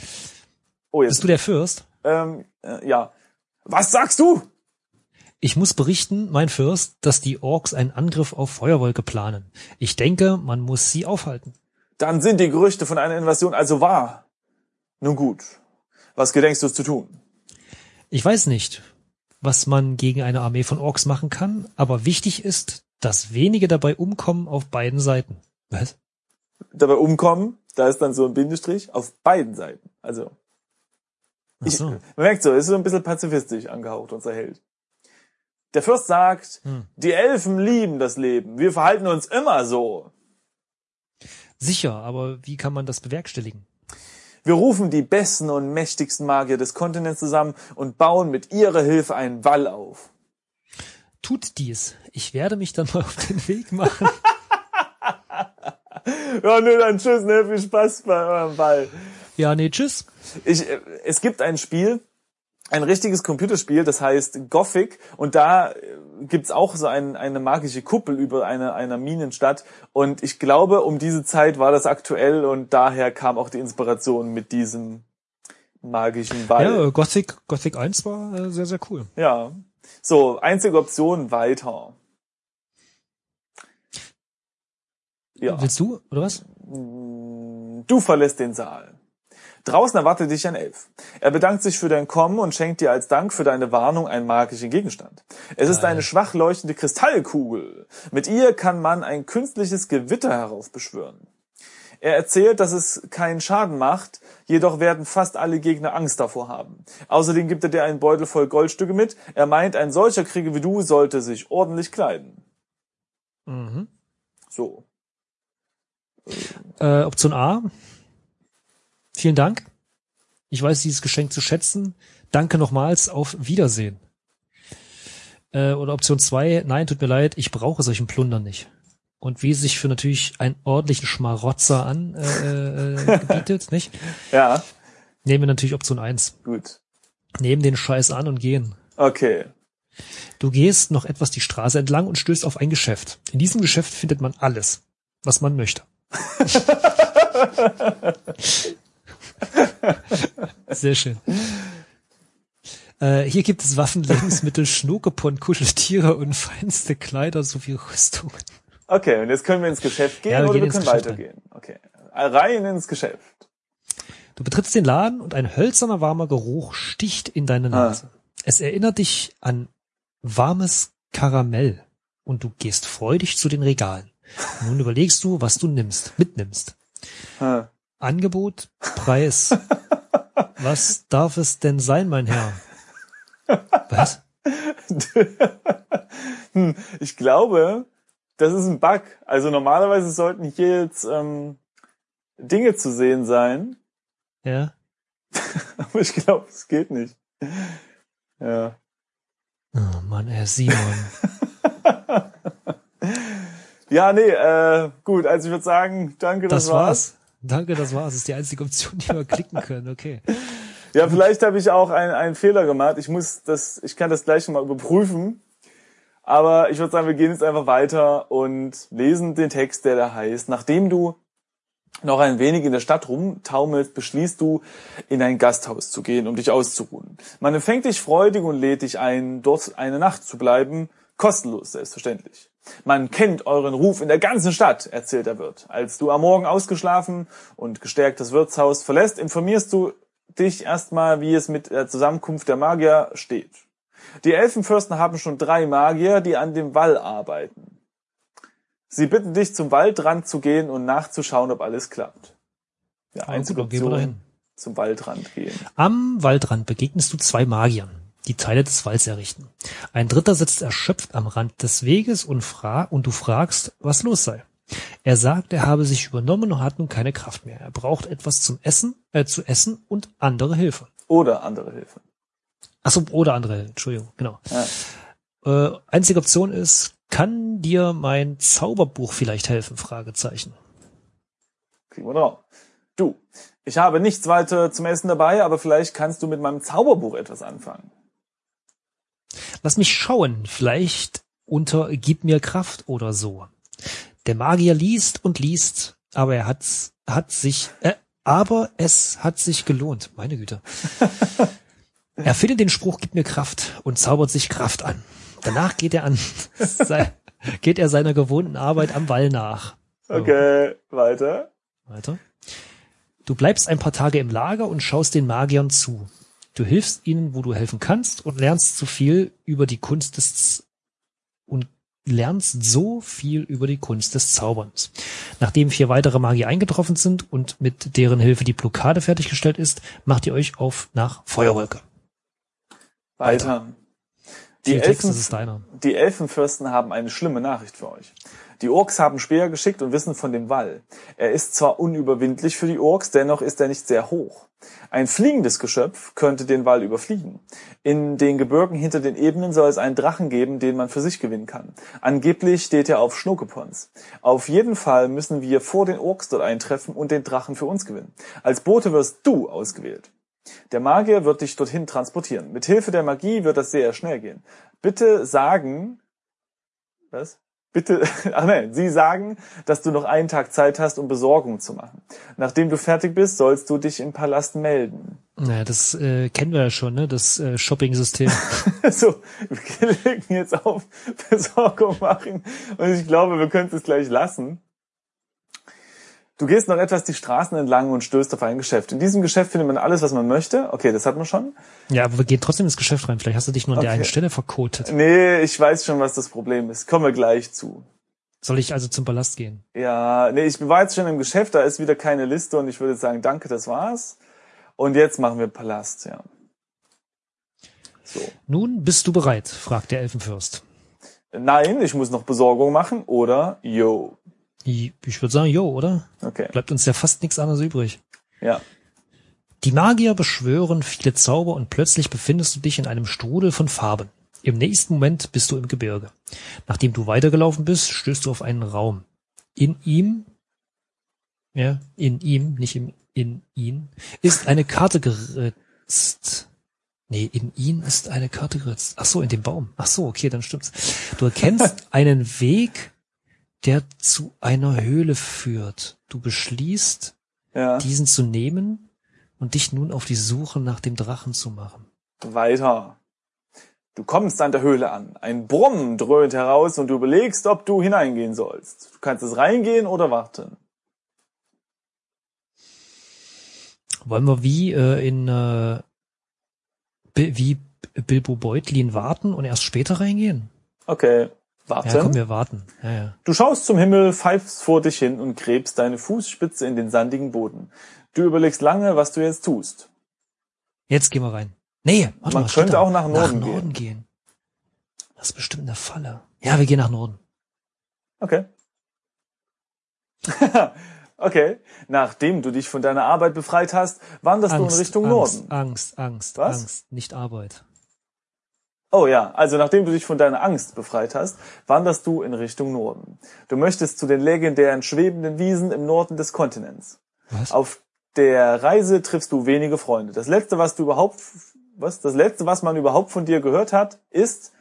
Oh, jetzt. Bist du der Fürst? Ähm, äh, ja. Was sagst du? Ich muss berichten, mein Fürst, dass die Orks einen Angriff auf Feuerwolke planen. Ich denke, man muss sie aufhalten. Dann sind die Gerüchte von einer Invasion also wahr. Nun gut. Was gedenkst du zu tun? Ich weiß nicht, was man gegen eine Armee von Orks machen kann, aber wichtig ist, dass wenige dabei umkommen auf beiden Seiten. Was? Dabei umkommen, da ist dann so ein Bindestrich auf beiden Seiten. Also ich, so. man merkt so, ist so ein bisschen pazifistisch angehaucht, unser Held. Der Fürst sagt, hm. die Elfen lieben das Leben. Wir verhalten uns immer so. Sicher, aber wie kann man das bewerkstelligen? Wir rufen die besten und mächtigsten Magier des Kontinents zusammen und bauen mit ihrer Hilfe einen Wall auf. Tut dies. Ich werde mich dann mal auf den Weg machen. ja, nö, dann tschüss, ne? Viel Spaß bei eurem Wall. Ja, nee, tschüss. Ich, äh, es gibt ein Spiel, ein richtiges Computerspiel, das heißt Gothic und da äh, gibt's auch so ein, eine magische Kuppel über eine, einer Minenstadt und ich glaube, um diese Zeit war das aktuell und daher kam auch die Inspiration mit diesem magischen Ball. Ja, äh, Gothic, Gothic 1 war äh, sehr, sehr cool. Ja. So, einzige Option weiter. Ja. Willst du, oder was? Du verlässt den Saal. Draußen erwartet dich ein Elf. Er bedankt sich für dein Kommen und schenkt dir als Dank für deine Warnung einen magischen Gegenstand. Es ist eine schwach leuchtende Kristallkugel. Mit ihr kann man ein künstliches Gewitter heraufbeschwören. Er erzählt, dass es keinen Schaden macht, jedoch werden fast alle Gegner Angst davor haben. Außerdem gibt er dir einen Beutel voll Goldstücke mit. Er meint, ein solcher Krieger wie du sollte sich ordentlich kleiden. Mhm. So. Äh, Option A, Vielen Dank. Ich weiß dieses Geschenk zu schätzen. Danke nochmals. Auf Wiedersehen. Äh, oder Option zwei: Nein, tut mir leid. Ich brauche solchen Plunder nicht. Und wie sich für natürlich einen ordentlichen Schmarotzer an äh, äh, gebietet, nicht? Ja. Nehmen wir natürlich Option eins. Gut. Nehmen den Scheiß an und gehen. Okay. Du gehst noch etwas die Straße entlang und stößt auf ein Geschäft. In diesem Geschäft findet man alles, was man möchte. Sehr schön. Äh, hier gibt es Waffen, Lebensmittel, Schnuckepon, Kuscheltiere und feinste Kleider sowie Rüstungen. Okay, und jetzt können wir ins Geschäft gehen ja, wir oder wir können weitergehen. Rein. Okay, rein ins Geschäft. Du betrittst den Laden und ein hölzerner warmer Geruch sticht in deine ah. Nase. Ah. Es erinnert dich an warmes Karamell und du gehst freudig zu den Regalen. Nun überlegst du, was du nimmst, mitnimmst. Ah. Angebot, Preis. Was darf es denn sein, mein Herr? Was? Hm, ich glaube, das ist ein Bug. Also normalerweise sollten hier jetzt ähm, Dinge zu sehen sein. Ja. Aber ich glaube, es geht nicht. Ja. Oh Mann, Herr Simon. ja, nee, äh, gut, also ich würde sagen, danke, das, das war's. war's. Danke, das war's. Das ist die einzige Option, die wir klicken können. Okay. Ja, vielleicht habe ich auch einen, einen Fehler gemacht. Ich muss das, ich kann das gleich mal überprüfen. Aber ich würde sagen, wir gehen jetzt einfach weiter und lesen den Text, der da heißt, nachdem du noch ein wenig in der Stadt rumtaumelst, beschließt du, in ein Gasthaus zu gehen, um dich auszuruhen. Man empfängt dich freudig und lädt dich ein, dort eine Nacht zu bleiben, kostenlos selbstverständlich. Man kennt euren Ruf in der ganzen Stadt, erzählt der Wirt. Als du am Morgen ausgeschlafen und gestärkt das Wirtshaus verlässt, informierst du dich erstmal, wie es mit der Zusammenkunft der Magier steht. Die Elfenfürsten haben schon drei Magier, die an dem Wall arbeiten. Sie bitten dich, zum Waldrand zu gehen und nachzuschauen, ob alles klappt. Ja, einzige Option, zum Waldrand gehen. Am Waldrand begegnest du zwei Magiern, die Teile des Walds errichten. Ein dritter sitzt erschöpft am Rand des Weges und, fra und du fragst, was los sei. Er sagt, er habe sich übernommen und hat nun keine Kraft mehr. Er braucht etwas zum Essen, äh, zu essen und andere Hilfe. Oder andere Hilfe. Achso, oder andere, Entschuldigung, genau. Ja. Äh, einzige Option ist, kann dir mein Zauberbuch vielleicht helfen? Fragezeichen. Kriegen wir drauf. Du, ich habe nichts weiter zum Essen dabei, aber vielleicht kannst du mit meinem Zauberbuch etwas anfangen. Lass mich schauen, vielleicht unter Gib mir Kraft oder so. Der Magier liest und liest, aber er hat, hat sich, äh, aber es hat sich gelohnt. Meine Güte. er findet den Spruch Gib mir Kraft und zaubert sich Kraft an. Danach geht er an, geht er seiner gewohnten Arbeit am Wall nach. So, Okay, weiter. Weiter. Du bleibst ein paar Tage im Lager und schaust den Magiern zu. Du hilfst ihnen, wo du helfen kannst und lernst so viel über die Kunst des und lernst so viel über die Kunst des Zauberns. Nachdem vier weitere Magier eingetroffen sind und mit deren Hilfe die Blockade fertiggestellt ist, macht ihr euch auf nach Feuerwolke. Weiter. Die Elfen, die Elfenfürsten haben eine schlimme Nachricht für euch. Die Orks haben Speer geschickt und wissen von dem Wall. Er ist zwar unüberwindlich für die Orks, dennoch ist er nicht sehr hoch. Ein fliegendes Geschöpf könnte den Wall überfliegen. In den Gebirgen hinter den Ebenen soll es einen Drachen geben, den man für sich gewinnen kann. Angeblich steht er auf Schnuckepons. Auf jeden Fall müssen wir vor den Orks dort eintreffen und den Drachen für uns gewinnen. Als Bote wirst du ausgewählt. Der Magier wird dich dorthin transportieren. Mit Hilfe der Magie wird das sehr schnell gehen. Bitte sagen, was? Bitte, ach nein, sie sagen, dass du noch einen Tag Zeit hast, um Besorgung zu machen. Nachdem du fertig bist, sollst du dich im Palast melden. Naja, das äh, kennen wir ja schon, ne? Das äh, Shopping-System. so, wir legen jetzt auf Besorgung machen und ich glaube, wir können es gleich lassen. Du gehst noch etwas die Straßen entlang und stößt auf ein Geschäft. In diesem Geschäft findet man alles, was man möchte. Okay, das hat man schon. ja, aber wir gehen trotzdem ins Geschäft rein. Vielleicht hast du dich nur an der Okay. einen Stelle verkotet. Nee, ich weiß schon, was das Problem ist. Kommen wir gleich zu. Soll ich also zum Palast gehen? Ja, nee, ich war jetzt schon im Geschäft, da ist wieder keine Liste und ich würde sagen, danke, das war's. Und jetzt machen wir Palast, ja. So. Nun bist du bereit, fragt der Elfenfürst. Nein, ich muss noch Besorgung machen oder yo. Ich, würde sagen, jo, oder? Okay. Bleibt uns ja fast nichts anderes übrig. Ja. Die Magier beschwören viele Zauber und plötzlich befindest du dich in einem Strudel von Farben. Im nächsten Moment bist du im Gebirge. Nachdem du weitergelaufen bist, stößt du auf einen Raum. In ihm, ja, in ihm, nicht im, in ihn, ist eine Karte geritzt. Nee, in ihn ist eine Karte geritzt. Ach so, in dem Baum. Ach so, okay, dann stimmt's. Du erkennst einen Weg, der zu einer Höhle führt. Du beschließt, Ja. diesen zu nehmen und dich nun auf die Suche nach dem Drachen zu machen. Weiter. Du kommst an der Höhle an. Ein Brummen dröhnt heraus und du überlegst, ob du hineingehen sollst. Du kannst es reingehen oder warten. Wollen wir wie äh, in äh, wie Bilbo Beutlin warten und erst später reingehen? Okay. Ja, Warten. komm, wir warten. Ja, ja. Du schaust zum Himmel, pfeifst vor dich hin und gräbst deine Fußspitze in den sandigen Boden. Du überlegst lange, was du jetzt tust. Jetzt gehen wir rein. Nee, warte Man mal, könnte da. auch nach Norden nach Norden gehen. Das ist bestimmt eine Falle. Ja, wir gehen nach Norden. Okay. okay. Nachdem du dich von deiner Arbeit befreit hast, wanderst du in Richtung Angst, Norden. Angst, Angst, Was? Angst, nicht Arbeit. Oh ja, also nachdem du dich von deiner Angst befreit hast, wanderst du in Richtung Norden. Du möchtest zu den legendären schwebenden Wiesen im Norden des Kontinents. Was? Auf der Reise triffst du wenige Freunde. Das letzte, was du überhaupt, was, das letzte, was man überhaupt von dir gehört hat, ist,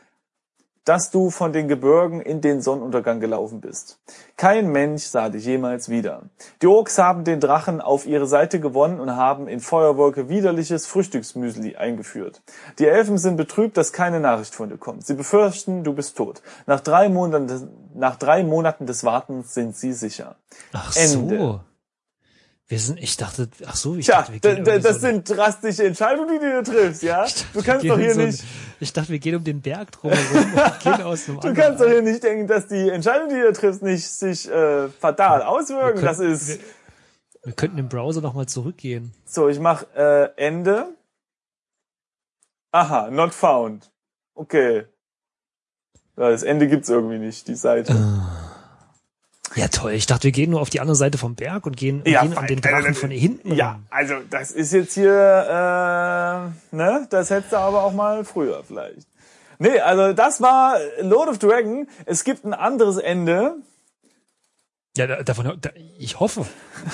dass du von den Gebirgen in den Sonnenuntergang gelaufen bist. Kein Mensch sah dich jemals wieder. Die Orks haben den Drachen auf ihre Seite gewonnen und haben in Feuerwolke widerliches Frühstücksmüsli eingeführt. Die Elfen sind betrübt, dass keine Nachricht von dir kommt. Sie befürchten, du bist tot. Nach drei Monaten, nach drei Monaten des Wartens sind sie sicher. Ach Ende. so. Wir sind, ich dachte, ach so, ich Tja, dachte, wir gehen da- das so sind drastische Entscheidungen, die du triffst, ja? Du kannst doch hier so ein- nicht, Ich dachte, wir gehen um den Berg drumherum und gehen aus einem du kannst doch hier nicht denken, dass die Entscheidungen, die du triffst, nicht sich äh, fatal auswirken. können- Das ist wir- Wir könnten im Browser nochmal zurückgehen. so. Ich mach äh, Ende. Aha, not found. Okay. Das Ende gibt's irgendwie nicht, die Seite. Ja, toll. Ich dachte, wir gehen nur auf die andere Seite vom Berg und gehen, Ja, gehen an den Drachen von hinten. Ja, ran. also das ist jetzt hier, äh, ne, das hättest du aber auch mal früher vielleicht. Nee, also das war Lord of Dragon. Es gibt ein anderes Ende. Ja, da- davon, da, ich hoffe.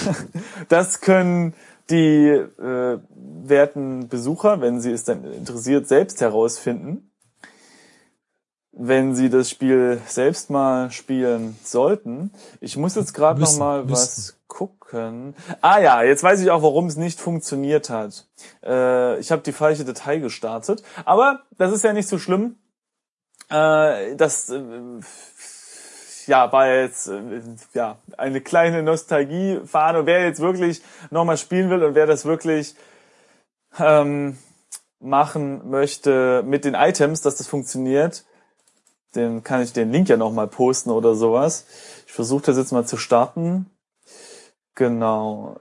Das können die äh, werten Besucher, wenn sie es dann interessiert, selbst herausfinden. Wenn sie das Spiel selbst mal spielen sollten. Ich muss jetzt gerade noch mal was gucken. Ah ja, jetzt weiß ich auch, warum es nicht funktioniert hat. Äh, ich habe die falsche Datei gestartet. Aber das ist ja nicht so schlimm. Äh, das äh, ja, war jetzt äh, ja eine kleine Nostalgiefahne. Wer jetzt wirklich nochmal spielen will und wer das wirklich ähm, machen möchte mit den Items, dass das funktioniert, den kann ich den Link ja nochmal posten oder sowas. Ich versuche das jetzt mal zu starten. Genau.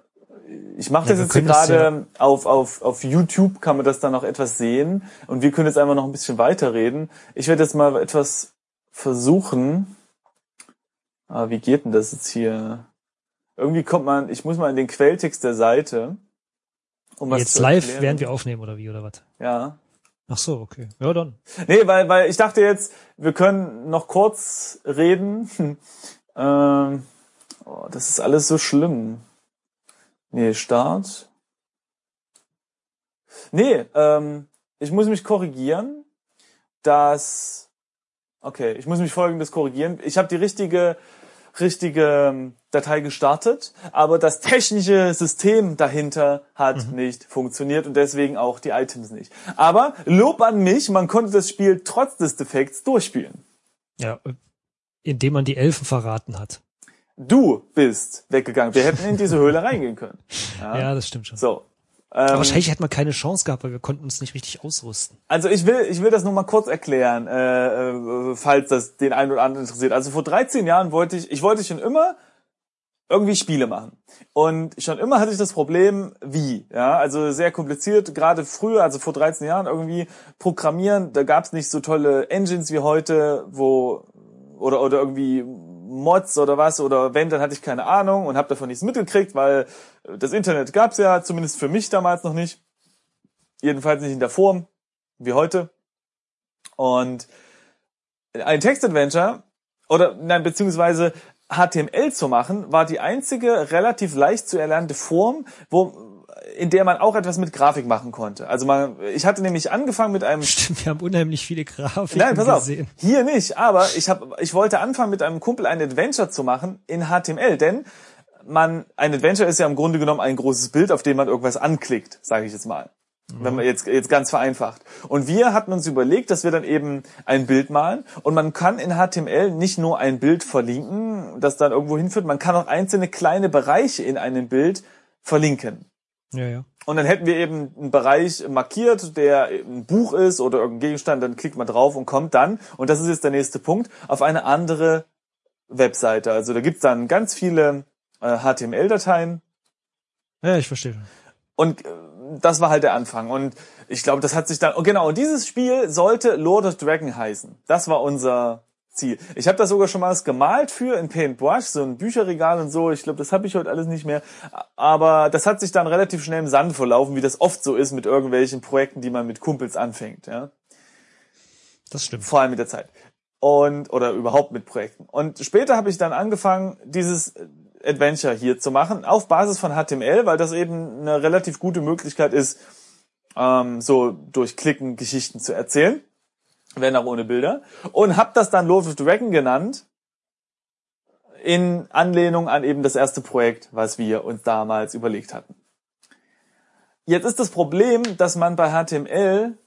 Ich mache Ja, das wir jetzt gerade auf, auf, auf YouTube, kann man das dann noch etwas sehen. Und wir können jetzt einfach noch ein bisschen weiterreden. Ich werde jetzt mal etwas versuchen. Ah, wie geht denn das jetzt hier? Irgendwie kommt man, ich muss mal in den Quelltext der Seite. Um Jetzt live, erklären. während wir aufnehmen oder wie oder was? Ja. Ach so, okay. Ja, dann. Nee, weil, weil ich dachte jetzt, wir können noch kurz reden. ähm, oh, das ist alles so schlimm. Nee, Start. Nee, ähm, ich muss mich korrigieren, dass okay, ich muss mich folgendes korrigieren. Ich habe die richtige richtige ähm, Datei gestartet, aber das technische System dahinter hat nicht funktioniert und deswegen auch die Items nicht. Aber Lob an mich, man konnte das Spiel trotz des Defekts durchspielen. Ja, indem man die Elfen verraten hat. Du bist weggegangen. Wir hätten in diese Höhle reingehen können. Ja, das stimmt schon. So. Aber Ähm, wahrscheinlich hätten wir keine Chance gehabt, weil wir konnten uns nicht richtig ausrüsten. Also ich will, ich will das nur mal kurz erklären, äh, äh, falls das den einen oder anderen interessiert. Also vor 13 Jahren wollte ich, ich wollte schon immer irgendwie Spiele machen. Und schon immer hatte ich das Problem, wie. Ja, also sehr kompliziert, gerade früher, also vor 13 Jahren irgendwie programmieren, da gab es nicht so tolle Engines wie heute, wo oder oder irgendwie Mods oder was oder wenn, dann hatte ich keine Ahnung und habe davon nichts mitgekriegt, weil das Internet gab's ja zumindest für mich damals noch nicht. Jedenfalls nicht in der Form wie heute. Und ein Textadventure oder nein, beziehungsweise HTML zu machen, war die einzige relativ leicht zu erlernte Form, wo in der man auch etwas mit Grafik machen konnte. Also man, ich hatte nämlich angefangen mit einem Stimmt, wir haben unheimlich viele Grafiken Nein, pass auf. gesehen. Hier nicht, aber ich hab, ich wollte anfangen mit einem Kumpel ein Adventure zu machen in HTML, denn man ein Adventure ist ja im Grunde genommen ein großes Bild, auf dem man irgendwas anklickt, sage ich jetzt mal. Wenn man jetzt jetzt ganz vereinfacht. Und wir hatten uns überlegt, dass wir dann eben ein Bild malen und man kann in HTML nicht nur ein Bild verlinken, das dann irgendwo hinführt, man kann auch einzelne kleine Bereiche in einem Bild verlinken. Ja, ja. Und dann hätten wir eben einen Bereich markiert, der ein Buch ist oder irgendein Gegenstand, dann klickt man drauf und kommt dann, und das ist jetzt der nächste Punkt, auf eine andere Webseite. Also da gibt's dann ganz viele äh, HTML-Dateien Ja, ich verstehe und das war halt der Anfang. Und ich glaube, das hat sich dann, oh, genau, und dieses Spiel sollte Lord of Dragon heißen. Das war unser Ziel. Ich habe da sogar schon mal was gemalt für in Paintbrush, so ein Bücherregal und so. Ich glaube, das habe ich heute alles nicht mehr. Aber das hat sich dann relativ schnell im Sand verlaufen, wie das oft so ist mit irgendwelchen Projekten, die man mit Kumpels anfängt. Ja? Das stimmt. Vor allem mit der Zeit. Und, oder überhaupt mit Projekten. Und später habe ich dann angefangen, dieses Adventure hier zu machen, auf Basis von HTML, weil das eben eine relativ gute Möglichkeit ist, ähm, so durch Klicken Geschichten zu erzählen, wenn auch ohne Bilder. Und habe das dann Lord of the Dragon genannt, in Anlehnung an eben das erste Projekt, was wir uns damals überlegt hatten. Jetzt ist das Problem, dass man bei HTML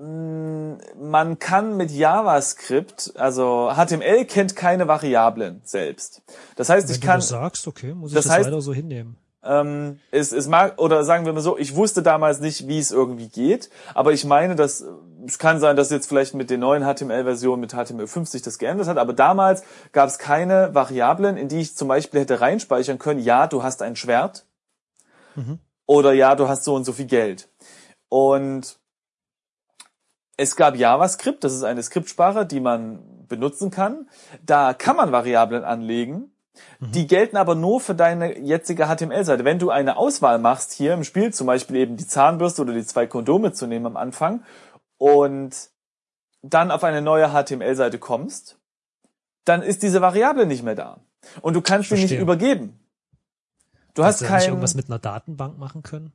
man kann mit JavaScript, also HTML kennt keine Variablen selbst. Das heißt, Wenn ich du kann. das sagst, okay, muss ich das das, heißt- leider so hinnehmen. Ähm, es, es mag, oder sagen wir mal so, ich wusste damals nicht, wie es irgendwie geht, aber ich meine, dass es kann sein, dass jetzt vielleicht mit den neuen HTML-Versionen, mit HTML5 sich das geändert hat, aber damals gab es keine Variablen, in die ich zum Beispiel hätte reinspeichern können, ja, du hast ein Schwert Mhm. oder ja, du hast so und so viel Geld. Und es gab JavaScript, das ist eine Skriptsprache, die man benutzen kann. Da kann man Variablen anlegen. Die gelten aber nur für deine jetzige HTML-Seite. Wenn du eine Auswahl machst hier im Spiel, zum Beispiel eben die Zahnbürste oder die zwei Kondome zu nehmen am Anfang und dann auf eine neue HTML-Seite kommst, dann ist diese Variable nicht mehr da. Und du kannst sie nicht übergeben. Du Hast hast du da nicht kein, irgendwas mit einer Datenbank machen können?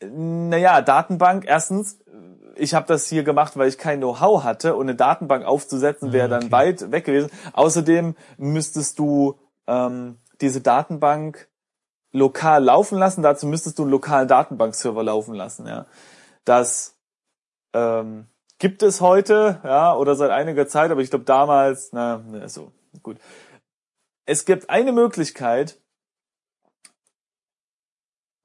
naja, Datenbank, erstens, ich habe das hier gemacht, weil ich kein Know-how hatte und eine Datenbank aufzusetzen wäre dann okay. weit weg gewesen. Außerdem müsstest du ähm, diese Datenbank lokal laufen lassen. Dazu müsstest du einen lokalen Datenbankserver laufen lassen. Ja, das ähm, gibt es heute, ja, oder seit einiger Zeit, aber ich glaube damals, na, na, so gut. Es gibt eine Möglichkeit,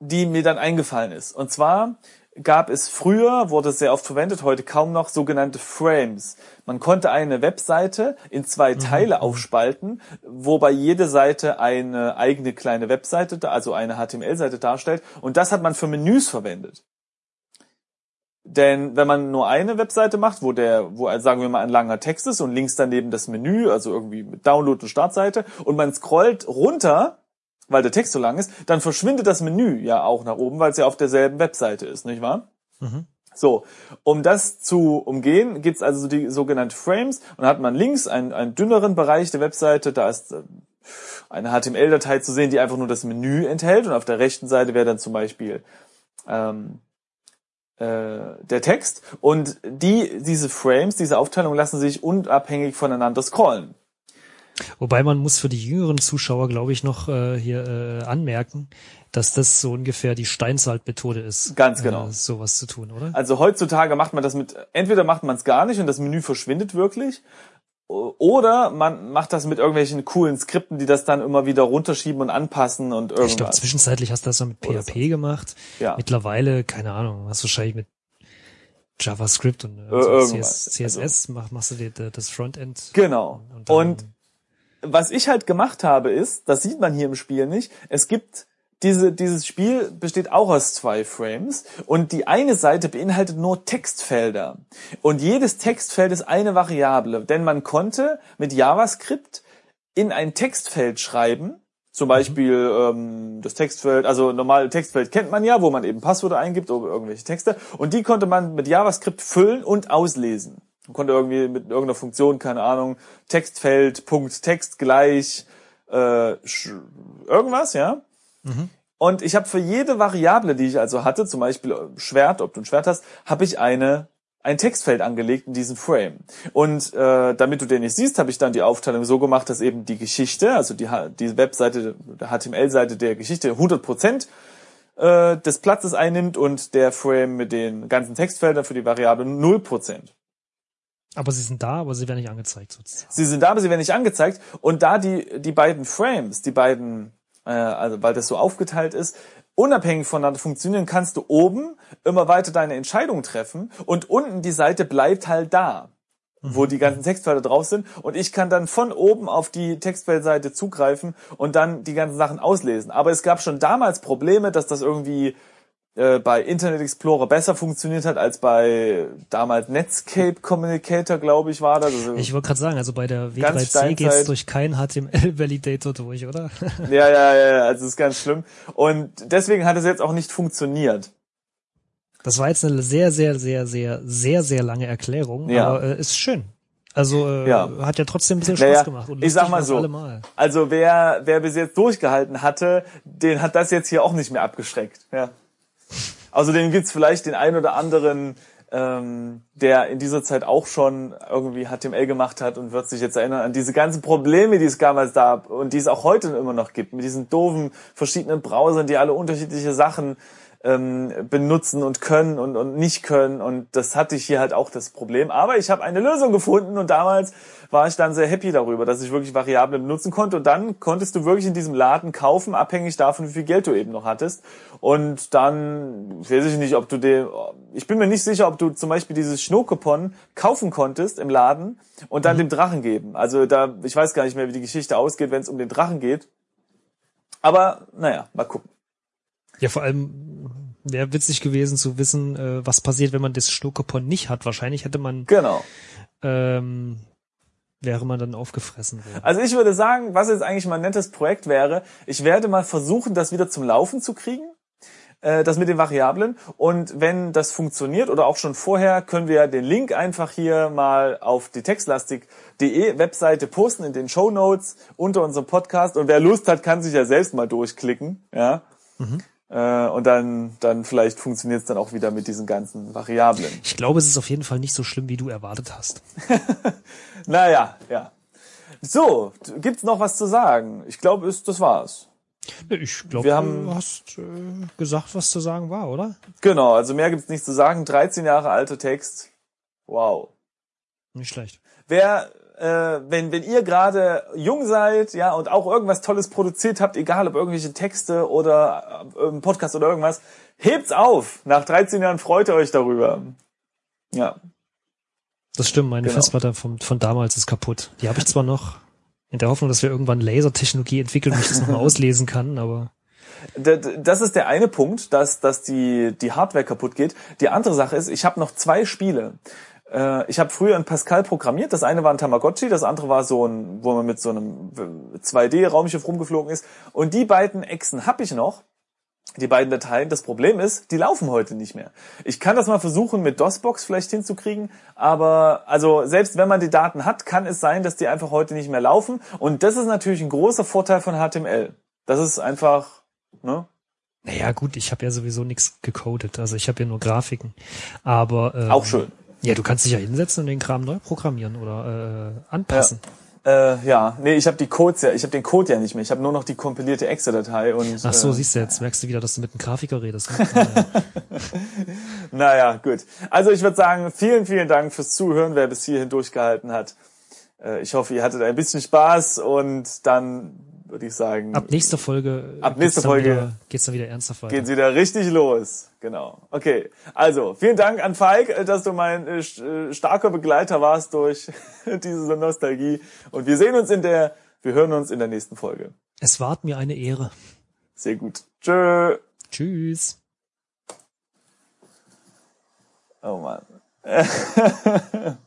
die mir dann eingefallen ist. Und zwar gab es früher, wurde es sehr oft verwendet, heute kaum noch, sogenannte Frames. Man konnte eine Webseite in zwei Teile aufspalten, wobei jede Seite eine eigene kleine Webseite, also eine HTML-Seite darstellt. Und das hat man für Menüs verwendet. Denn wenn man nur eine Webseite macht, wo der, wo also sagen wir mal ein langer Text ist und links daneben das Menü, also irgendwie mit Download und Startseite, und man scrollt runter, weil der Text so lang ist, dann verschwindet das Menü ja auch nach oben, weil es ja auf derselben Webseite ist, nicht wahr? Mhm. So, um das zu umgehen, gibt's also so die sogenannte Frames und hat man links einen, einen dünneren Bereich der Webseite, da ist äh, eine HTML-Datei zu sehen, die einfach nur das Menü enthält und auf der rechten Seite wäre dann zum Beispiel ähm, äh, der Text und die diese Frames, diese Aufteilung lassen sich unabhängig voneinander scrollen. Wobei man muss für die jüngeren Zuschauer, glaube ich, noch äh, hier äh, anmerken, dass das so ungefähr die Steinzeit-Methode ist. Ganz genau. Äh, sowas zu tun, oder? Also heutzutage macht man das mit, entweder macht man es gar nicht und das Menü verschwindet wirklich, oder man macht das mit irgendwelchen coolen Skripten, die das dann immer wieder runterschieben und anpassen und Ich glaube, irgendwas. zwischenzeitlich hast du das mal mit PHP gemacht. Ja. Mittlerweile, keine Ahnung, hast du wahrscheinlich mit JavaScript und äh, Äh, so irgendwas. CS, CSS mach, machst du dir d- das Frontend. Genau. Und Und was ich halt gemacht habe ist, das sieht man hier im Spiel nicht, es gibt diese, dieses Spiel besteht auch aus zwei Frames und die eine Seite beinhaltet nur Textfelder. Und jedes Textfeld ist eine Variable, denn man konnte mit JavaScript in ein Textfeld schreiben, zum Beispiel ähm, das Textfeld, also normale Textfeld kennt man ja, wo man eben Passwörter eingibt oder irgendwelche Texte und die konnte man mit JavaScript füllen und auslesen. Man konnte irgendwie mit irgendeiner Funktion, keine Ahnung, Textfeld, Punkt, Text gleich, äh, irgendwas, ja. Und ich habe für jede Variable, die ich also hatte, zum Beispiel äh, Schwert, ob du ein Schwert hast, habe ich eine ein Textfeld angelegt in diesem Frame. Und äh, damit du den nicht siehst, habe ich dann die Aufteilung so gemacht, dass eben die Geschichte, also die, die Webseite, der HTML-Seite der Geschichte 100% äh, des Platzes einnimmt und der Frame mit den ganzen Textfeldern für die Variable 0%. Aber sie sind da, aber sie werden nicht angezeigt sozusagen. Sie sind da, aber sie werden nicht angezeigt. Und da die, die beiden Frames, die beiden, äh, also weil das so aufgeteilt ist, unabhängig voneinander funktionieren, kannst du oben immer weiter deine Entscheidung treffen und unten die Seite bleibt halt da, wo die ganzen Textfelder drauf sind. Und ich kann dann von oben auf die Textfeldseite zugreifen und dann die ganzen Sachen auslesen. Aber es gab schon damals Probleme, dass das irgendwie äh, bei Internet Explorer besser funktioniert hat als bei damals Netscape Communicator, glaube ich, war das. Also, Ich wollte gerade sagen, also bei der Ganz W3C Steinzeit. geht's durch keinen HTML-Validator durch, oder? Ja, ja, ja, ja, also ist ganz schlimm. Und deswegen hat es jetzt auch nicht funktioniert. Das war jetzt eine sehr, sehr, sehr, sehr, sehr, sehr lange Erklärung, Ja. aber äh, ist schön. Also äh, Ja. hat ja trotzdem ein bisschen Spaß Naja, gemacht. Und ich sag mal so, Allemal. also wer, wer bis jetzt durchgehalten hatte, den hat das jetzt hier auch nicht mehr abgeschreckt. Ja. Außerdem gibt's vielleicht den einen oder anderen, ähm, der in dieser Zeit auch schon irgendwie HTML gemacht hat und wird sich jetzt erinnern an diese ganzen Probleme, die es damals gab und die es auch heute immer noch gibt, mit diesen doofen verschiedenen Browsern, die alle unterschiedliche Sachen ähm, benutzen und können und, und nicht können. Und das hatte ich hier halt auch das Problem. Aber ich habe eine Lösung gefunden und damals war ich dann sehr happy darüber, dass ich wirklich Variablen benutzen konnte. Und dann konntest du wirklich in diesem Laden kaufen, abhängig davon, wie viel Geld du eben noch hattest. Und dann weiß ich nicht, ob du den, ich bin mir nicht sicher, ob du zum Beispiel dieses Schnuckopon kaufen konntest im Laden und dann mhm. dem Drachen geben. Also da, ich weiß gar nicht mehr, wie die Geschichte ausgeht, wenn es um den Drachen geht. Aber naja, mal gucken. Ja, vor allem wäre witzig gewesen zu wissen, äh, was passiert, wenn man das Schnuckopon nicht hat. Wahrscheinlich hätte man genau. ähm, wäre man dann aufgefressen worden. Also ich würde sagen, was jetzt eigentlich mal ein nettes Projekt wäre, ich werde mal versuchen, das wieder zum Laufen zu kriegen äh, das mit den Variablen. Und wenn das funktioniert oder auch schon vorher, können wir den Link einfach hier mal auf die textlastik.de Webseite posten in den Show Notes unter unserem Podcast. Und wer Lust hat, kann sich ja selbst mal durchklicken. Ja. Mhm. Äh, und dann, dann vielleicht funktioniert es dann auch wieder mit diesen ganzen Variablen. Ich glaube, es ist auf jeden Fall nicht so schlimm, wie du erwartet hast. naja, ja. So, gibt's noch was zu sagen? Ich glaube, das war's. Ich glaube, du hast äh, gesagt, was zu sagen war, oder? Genau, also mehr gibt's nicht zu sagen. 13 Jahre alter Text. Wow. Nicht schlecht. Wer, äh, wenn, wenn ihr gerade jung seid, ja, und auch irgendwas Tolles produziert habt, egal ob irgendwelche Texte oder äh, Podcast oder irgendwas, hebt's auf. Nach 13 Jahren freut ihr euch darüber. Ja. Das stimmt, meine genau. Festplatte von, von damals ist kaputt. Die habe ich zwar noch, in der Hoffnung, dass wir irgendwann Lasertechnologie entwickeln und ich das nochmal auslesen kann, aber. Das ist der eine Punkt, dass, dass die, die Hardware kaputt geht. Die andere Sache ist, ich habe noch zwei Spiele. Äh, ich habe früher in Pascal programmiert. Das eine war ein Tamagotchi, das andere war so ein, wo man mit so einem 2D-Raumschiff rumgeflogen ist. Und die beiden Echsen habe ich noch die beiden Dateien. Das Problem ist, die laufen heute nicht mehr. Ich kann das mal versuchen mit DOSBox vielleicht hinzukriegen, aber also selbst wenn man die Daten hat, kann es sein, dass die einfach heute nicht mehr laufen. Und das ist natürlich ein großer Vorteil von HTML. Das ist einfach, ne? Naja, gut, ich habe ja sowieso nichts gecodet, also ich habe ja nur Grafiken. Aber ähm, auch schön. Ja, du kannst dich ja hinsetzen und den Kram neu programmieren oder äh, anpassen. Ja. Äh, ja, nee, ich habe die Codes ja, ich habe den Code ja nicht mehr. Ich habe nur noch die kompilierte Exe-Datei und. Ach so, äh, siehst du jetzt, merkst du wieder, dass du mit einem Grafiker redest. Naja, gut. Also ich würde sagen, vielen, vielen Dank fürs Zuhören, wer bis hierhin durchgehalten hat. Äh, ich hoffe, ihr hattet ein bisschen Spaß und dann würde ich sagen. Ab nächster Folge. Ab nächster Folge wieder, geht's dann wieder ernster weiter. Geht's wieder richtig los. Genau. Okay. Also, vielen Dank an Falk, äh, dass du mein äh, äh, starker Begleiter warst durch diese Nostalgie. Und wir sehen uns in der, wir hören uns in der nächsten Folge. Es ward mir eine Ehre. Sehr gut. Tschö. Tschüss. Oh Mann.